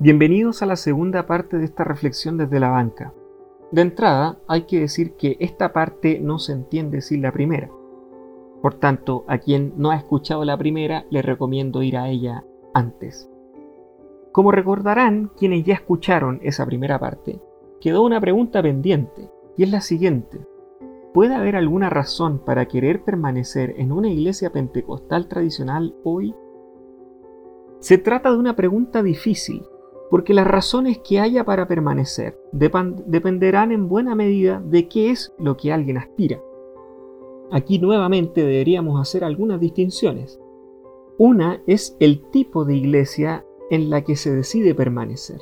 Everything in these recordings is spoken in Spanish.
Bienvenidos a la segunda parte de esta reflexión desde la banca. De entrada, hay que decir que esta parte no se entiende sin la primera. Por tanto, a quien no ha escuchado la primera, le recomiendo ir a ella antes. Como recordarán quienes ya escucharon esa primera parte, quedó una pregunta pendiente, y es la siguiente. ¿Puede haber alguna razón para querer permanecer en una iglesia pentecostal tradicional hoy? Se trata de una pregunta difícil, porque las razones que haya para permanecer dependerán en buena medida de qué es lo que alguien aspira. Aquí nuevamente deberíamos hacer algunas distinciones. Una es el tipo de iglesia en la que se decide permanecer.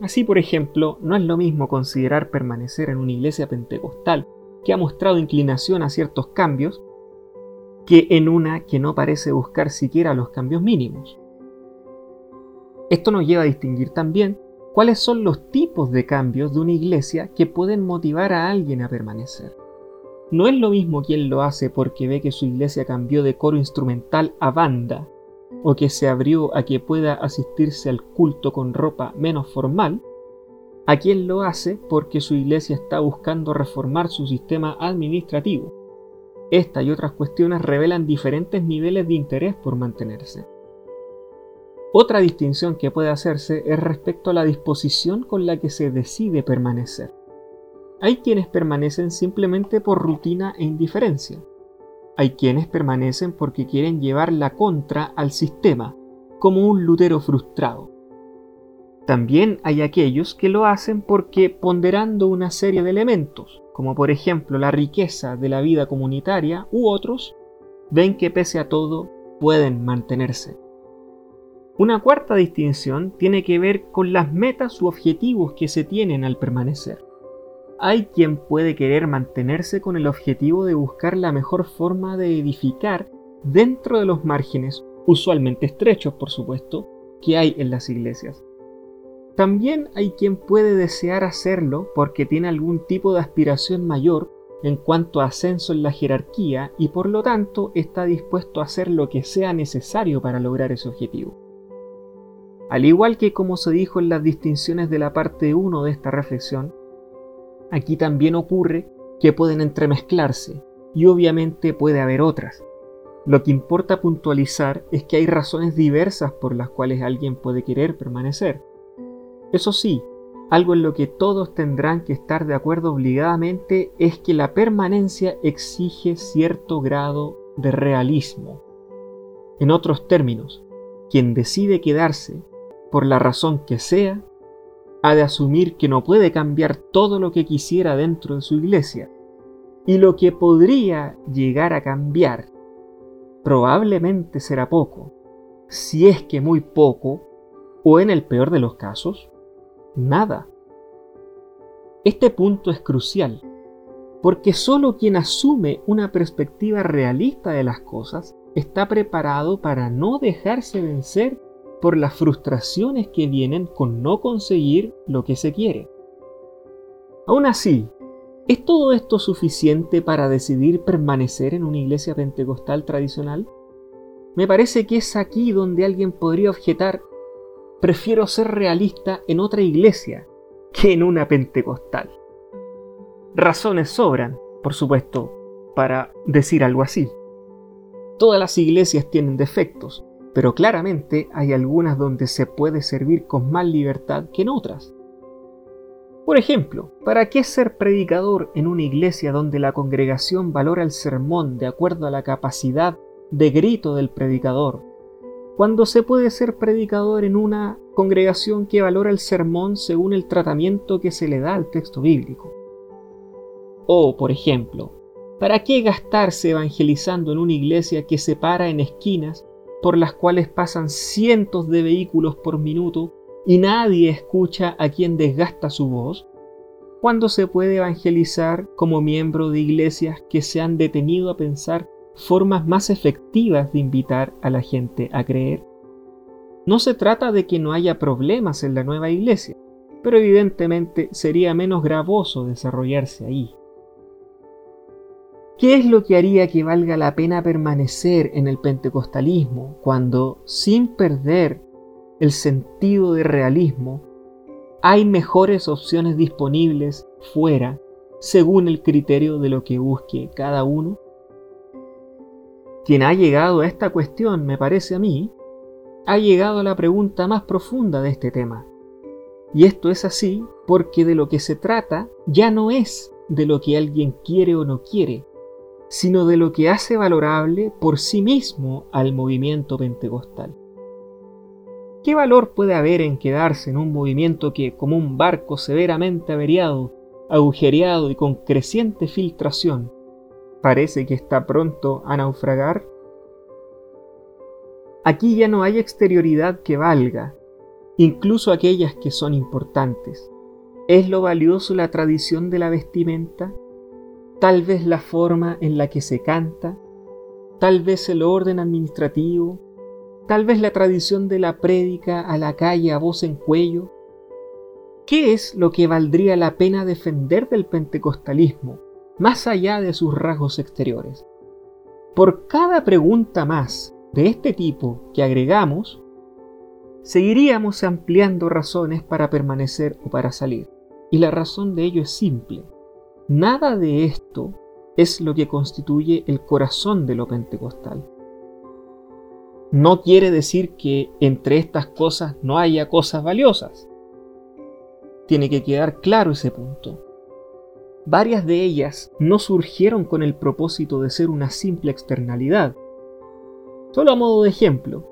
Así, por ejemplo, no es lo mismo considerar permanecer en una iglesia pentecostal que ha mostrado inclinación a ciertos cambios que en una que no parece buscar siquiera los cambios mínimos. Esto nos lleva a distinguir también cuáles son los tipos de cambios de una iglesia que pueden motivar a alguien a permanecer. No es lo mismo quien lo hace porque ve que su iglesia cambió de coro instrumental a banda, o que se abrió a que pueda asistirse al culto con ropa menos formal, a quien lo hace porque su iglesia está buscando reformar su sistema administrativo. Esta y otras cuestiones revelan diferentes niveles de interés por mantenerse. Otra distinción que puede hacerse es respecto a la disposición con la que se decide permanecer. Hay quienes permanecen simplemente por rutina e indiferencia. Hay quienes permanecen porque quieren llevar la contra al sistema, como un lutero frustrado. También hay aquellos que lo hacen porque ponderando una serie de elementos, como por ejemplo la riqueza de la vida comunitaria u otros, ven que pese a todo pueden mantenerse. Una cuarta distinción tiene que ver con las metas u objetivos que se tienen al permanecer. Hay quien puede querer mantenerse con el objetivo de buscar la mejor forma de edificar dentro de los márgenes, usualmente estrechos por supuesto, que hay en las iglesias. También hay quien puede desear hacerlo porque tiene algún tipo de aspiración mayor en cuanto a ascenso en la jerarquía y por lo tanto está dispuesto a hacer lo que sea necesario para lograr ese objetivo. Al igual que como se dijo en las distinciones de la parte 1 de esta reflexión, aquí también ocurre que pueden entremezclarse y obviamente puede haber otras. Lo que importa puntualizar es que hay razones diversas por las cuales alguien puede querer permanecer. Eso sí, algo en lo que todos tendrán que estar de acuerdo obligadamente es que la permanencia exige cierto grado de realismo. En otros términos, quien decide quedarse por la razón que sea, ha de asumir que no puede cambiar todo lo que quisiera dentro de su iglesia, y lo que podría llegar a cambiar probablemente será poco, si es que muy poco, o en el peor de los casos, nada. Este punto es crucial, porque solo quien asume una perspectiva realista de las cosas está preparado para no dejarse vencer por las frustraciones que vienen con no conseguir lo que se quiere. Aún así, ¿es todo esto suficiente para decidir permanecer en una iglesia pentecostal tradicional? Me parece que es aquí donde alguien podría objetar, prefiero ser realista en otra iglesia que en una pentecostal. Razones sobran, por supuesto, para decir algo así. Todas las iglesias tienen defectos, pero claramente hay algunas donde se puede servir con más libertad que en otras. Por ejemplo, ¿para qué ser predicador en una iglesia donde la congregación valora el sermón de acuerdo a la capacidad de grito del predicador, cuando se puede ser predicador en una congregación que valora el sermón según el tratamiento que se le da al texto bíblico? O, por ejemplo, ¿para qué gastarse evangelizando en una iglesia que se para en esquinas por las cuales pasan cientos de vehículos por minuto y nadie escucha a quien desgasta su voz? ¿Cuándo se puede evangelizar como miembro de iglesias que se han detenido a pensar formas más efectivas de invitar a la gente a creer? No se trata de que no haya problemas en la nueva iglesia, pero evidentemente sería menos gravoso desarrollarse ahí. ¿Qué es lo que haría que valga la pena permanecer en el pentecostalismo cuando, sin perder el sentido de realismo, hay mejores opciones disponibles fuera según el criterio de lo que busque cada uno? Quien ha llegado a esta cuestión, me parece a mí, ha llegado a la pregunta más profunda de este tema. Y esto es así porque de lo que se trata ya no es de lo que alguien quiere o no quiere, sino de lo que hace valorable por sí mismo al movimiento pentecostal. ¿Qué valor puede haber en quedarse en un movimiento que, como un barco severamente averiado, agujereado y con creciente filtración, parece que está pronto a naufragar? Aquí ya no hay exterioridad que valga, incluso aquellas que son importantes. ¿Es lo valioso la tradición de la vestimenta? Tal vez la forma en la que se canta, tal vez el orden administrativo, tal vez la tradición de la prédica a la calle a voz en cuello. ¿Qué es lo que valdría la pena defender del pentecostalismo, más allá de sus rasgos exteriores? Por cada pregunta más de este tipo que agregamos, seguiríamos ampliando razones para permanecer o para salir. Y la razón de ello es simple. Nada de esto es lo que constituye el corazón de lo pentecostal. No quiere decir que entre estas cosas no haya cosas valiosas. Tiene que quedar claro ese punto. Varias de ellas no surgieron con el propósito de ser una simple externalidad. Solo a modo de ejemplo,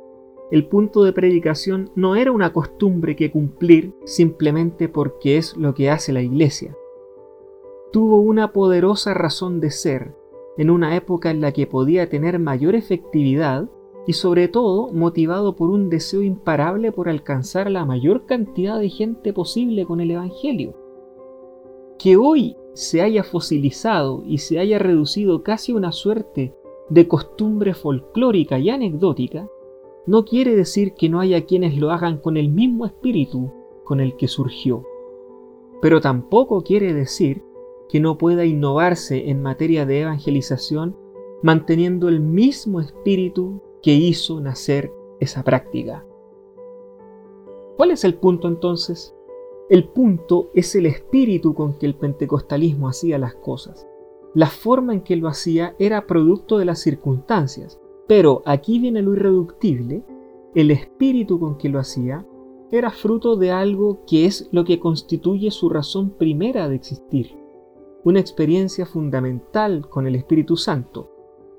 el punto de predicación no era una costumbre que cumplir simplemente porque es lo que hace la iglesia. Tuvo una poderosa razón de ser en una época en la que podía tener mayor efectividad y sobre todo motivado por un deseo imparable por alcanzar la mayor cantidad de gente posible con el Evangelio. Que hoy se haya fosilizado y se haya reducido casi a una suerte de costumbre folclórica y anecdótica, no quiere decir que no haya quienes lo hagan con el mismo espíritu con el que surgió, pero tampoco quiere decir que no pueda innovarse en materia de evangelización manteniendo el mismo espíritu que hizo nacer esa práctica. ¿Cuál es el punto entonces? El punto es el espíritu con que el pentecostalismo hacía las cosas. La forma en que lo hacía era producto de las circunstancias, pero aquí viene lo irreductible, el espíritu con que lo hacía era fruto de algo que es lo que constituye su razón primera de existir, una experiencia fundamental con el Espíritu Santo,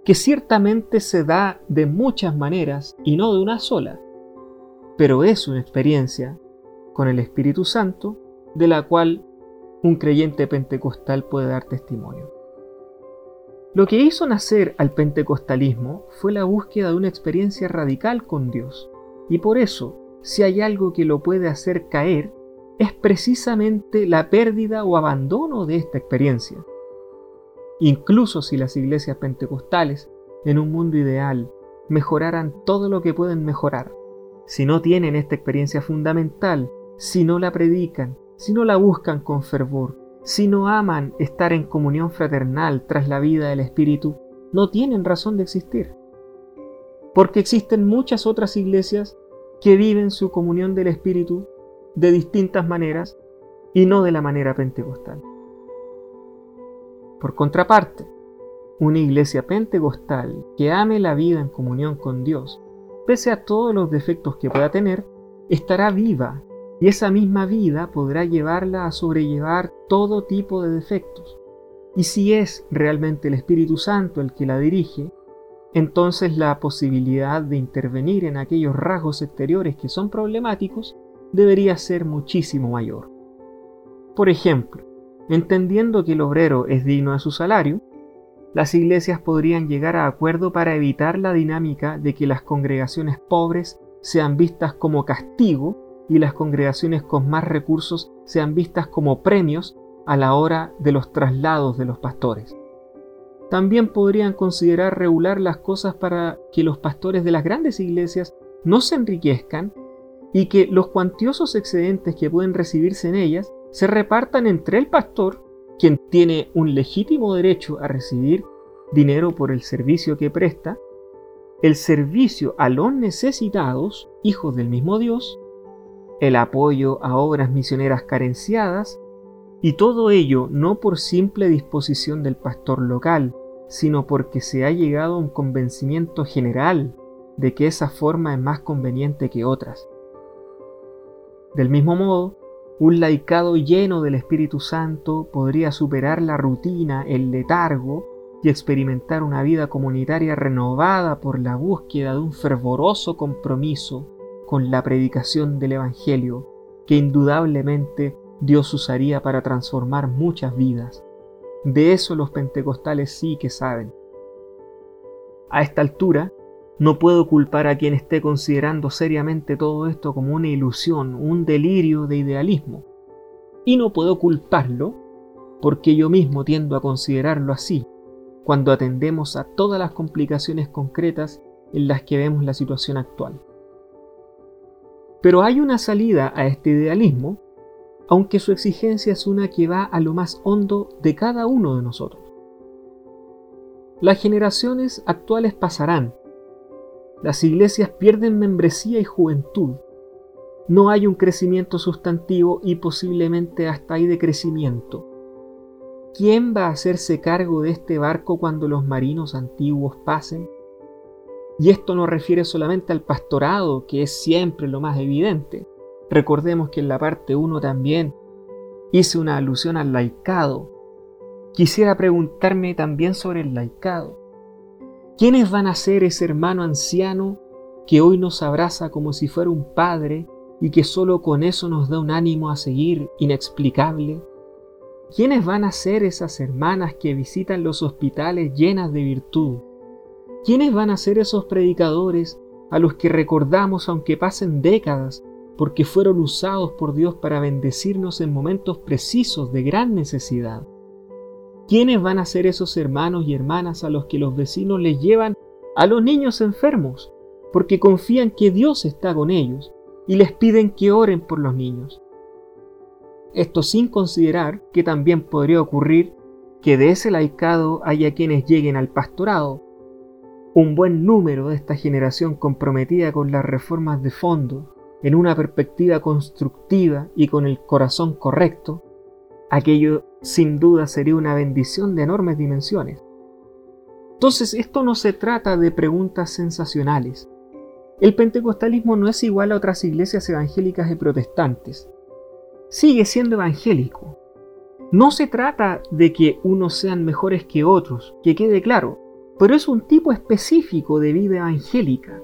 que ciertamente se da de muchas maneras y no de una sola, pero es una experiencia con el Espíritu Santo de la cual un creyente pentecostal puede dar testimonio. Lo que hizo nacer al pentecostalismo fue la búsqueda de una experiencia radical con Dios. Y por eso, si hay algo que lo puede hacer caer, es precisamente la pérdida o abandono de esta experiencia. Incluso si las iglesias pentecostales, en un mundo ideal, mejoraran todo lo que pueden mejorar, si no tienen esta experiencia fundamental, si no la predican, si no la buscan con fervor, si no aman estar en comunión fraternal tras la vida del Espíritu, no tienen razón de existir. Porque existen muchas otras iglesias que viven su comunión del Espíritu de distintas maneras y no de la manera pentecostal. Por contraparte, una iglesia pentecostal que ame la vida en comunión con Dios, pese a todos los defectos que pueda tener, estará viva y esa misma vida podrá llevarla a sobrellevar todo tipo de defectos. Y si es realmente el Espíritu Santo el que la dirige, entonces la posibilidad de intervenir en aquellos rasgos exteriores que son problemáticos debería ser muchísimo mayor. Por ejemplo, entendiendo que el obrero es digno de su salario, las iglesias podrían llegar a acuerdo para evitar la dinámica de que las congregaciones pobres sean vistas como castigo y las congregaciones con más recursos sean vistas como premios a la hora de los traslados de los pastores. También podrían considerar regular las cosas para que los pastores de las grandes iglesias no se enriquezcan y que los cuantiosos excedentes que pueden recibirse en ellas se repartan entre el pastor, quien tiene un legítimo derecho a recibir dinero por el servicio que presta, el servicio a los necesitados, hijos del mismo Dios, el apoyo a obras misioneras carenciadas, y todo ello no por simple disposición del pastor local, sino porque se ha llegado a un convencimiento general de que esa forma es más conveniente que otras. Del mismo modo, un laicado lleno del Espíritu Santo podría superar la rutina, el letargo y experimentar una vida comunitaria renovada por la búsqueda de un fervoroso compromiso con la predicación del Evangelio, que indudablemente Dios usaría para transformar muchas vidas. De eso los pentecostales sí que saben. A esta altura, no puedo culpar a quien esté considerando seriamente todo esto como una ilusión, un delirio de idealismo. Y no puedo culparlo porque yo mismo tiendo a considerarlo así, cuando atendemos a todas las complicaciones concretas en las que vemos la situación actual. Pero hay una salida a este idealismo, aunque su exigencia es una que va a lo más hondo de cada uno de nosotros. Las generaciones actuales pasarán, las iglesias pierden membresía y juventud, no hay un crecimiento sustantivo y posiblemente hasta hay decrecimiento. ¿Quién va a hacerse cargo de este barco cuando los marinos antiguos pasen? Y esto no refiere solamente al pastorado, que es siempre lo más evidente. Recordemos que en la parte 1 también hice una alusión al laicado. Quisiera preguntarme también sobre el laicado. ¿Quiénes van a ser ese hermano anciano que hoy nos abraza como si fuera un padre y que solo con eso nos da un ánimo a seguir inexplicable? ¿Quiénes van a ser esas hermanas que visitan los hospitales llenas de virtud? ¿Quiénes van a ser esos predicadores a los que recordamos aunque pasen décadas porque fueron usados por Dios para bendecirnos en momentos precisos de gran necesidad? ¿Quiénes van a ser esos hermanos y hermanas a los que los vecinos les llevan a los niños enfermos porque confían que Dios está con ellos y les piden que oren por los niños? Esto sin considerar que también podría ocurrir que de ese laicado haya quienes lleguen al pastorado un buen número de esta generación comprometida con las reformas de fondo, en una perspectiva constructiva y con el corazón correcto, aquello sin duda sería una bendición de enormes dimensiones. Entonces, esto no se trata de preguntas sensacionales. El pentecostalismo no es igual a otras iglesias evangélicas y protestantes. Sigue siendo evangélico. No se trata de que unos sean mejores que otros, que quede claro pero es un tipo específico de vida evangélica.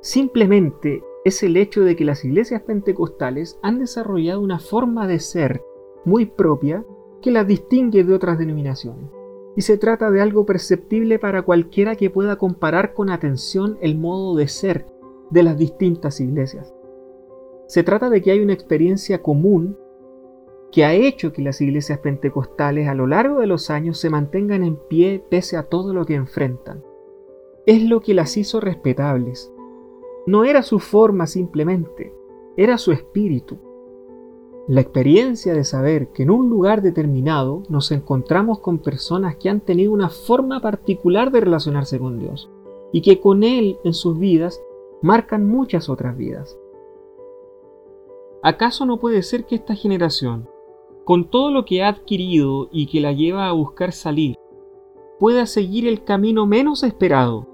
Simplemente es el hecho de que las iglesias pentecostales han desarrollado una forma de ser muy propia que las distingue de otras denominaciones. Y se trata de algo perceptible para cualquiera que pueda comparar con atención el modo de ser de las distintas iglesias. Se trata de que hay una experiencia común que ha hecho que las iglesias pentecostales a lo largo de los años se mantengan en pie pese a todo lo que enfrentan. Es lo que las hizo respetables. No era su forma simplemente, era su espíritu. La experiencia de saber que en un lugar determinado nos encontramos con personas que han tenido una forma particular de relacionarse con Dios y que con Él en sus vidas marcan muchas otras vidas. ¿Acaso no puede ser que esta generación, con todo lo que ha adquirido y que la lleva a buscar salir, pueda seguir el camino menos esperado,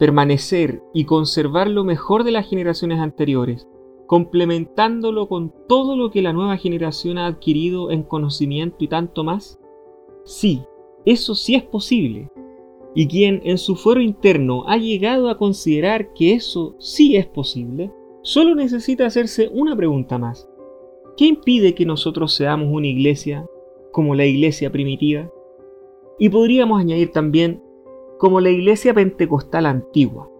permanecer y conservar lo mejor de las generaciones anteriores, complementándolo con todo lo que la nueva generación ha adquirido en conocimiento y tanto más? Sí, eso sí es posible. Y quien en su fuero interno ha llegado a considerar que eso sí es posible, solo necesita hacerse una pregunta más. ¿Qué impide que nosotros seamos una iglesia como la iglesia primitiva? Y podríamos añadir también como la iglesia pentecostal antigua.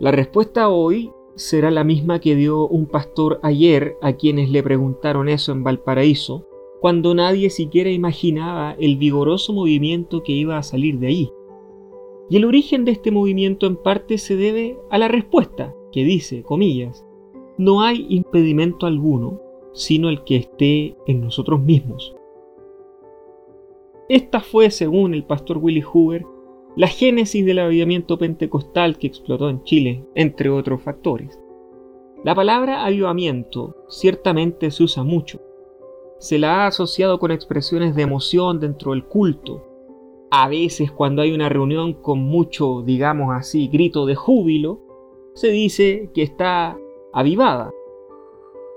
La respuesta hoy será la misma que dio un pastor ayer a quienes le preguntaron eso en Valparaíso, cuando nadie siquiera imaginaba el vigoroso movimiento que iba a salir de ahí. Y el origen de este movimiento en parte se debe a la respuesta, que dice, comillas, no hay impedimento alguno sino el que esté en nosotros mismos. Esta fue, según el pastor Willy Hoover, la génesis del avivamiento pentecostal que explotó en Chile, entre otros factores. La palabra avivamiento ciertamente se usa mucho. Se la ha asociado con expresiones de emoción dentro del culto. A veces cuando hay una reunión con mucho, digamos así, grito de júbilo, se dice que está avivada.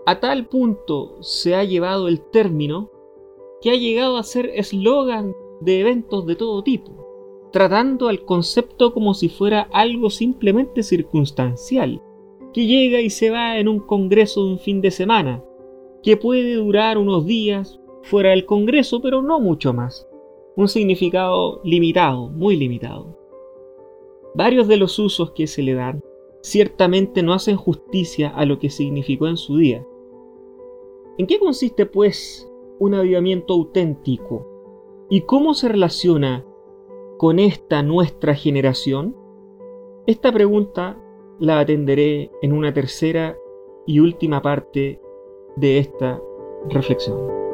A tal punto se ha llevado el término que ha llegado a ser eslogan de eventos de todo tipo, tratando al concepto como si fuera algo simplemente circunstancial, que llega y se va en un congreso de un fin de semana, que puede durar unos días fuera del congreso, pero no mucho más. Un significado limitado, muy limitado. Varios de los usos que se le dan ciertamente no hacen justicia a lo que significó en su día. ¿En qué consiste, pues, un avivamiento auténtico? ¿Y cómo se relaciona con esta nuestra generación? Esta pregunta la atenderé en una tercera y última parte de esta reflexión.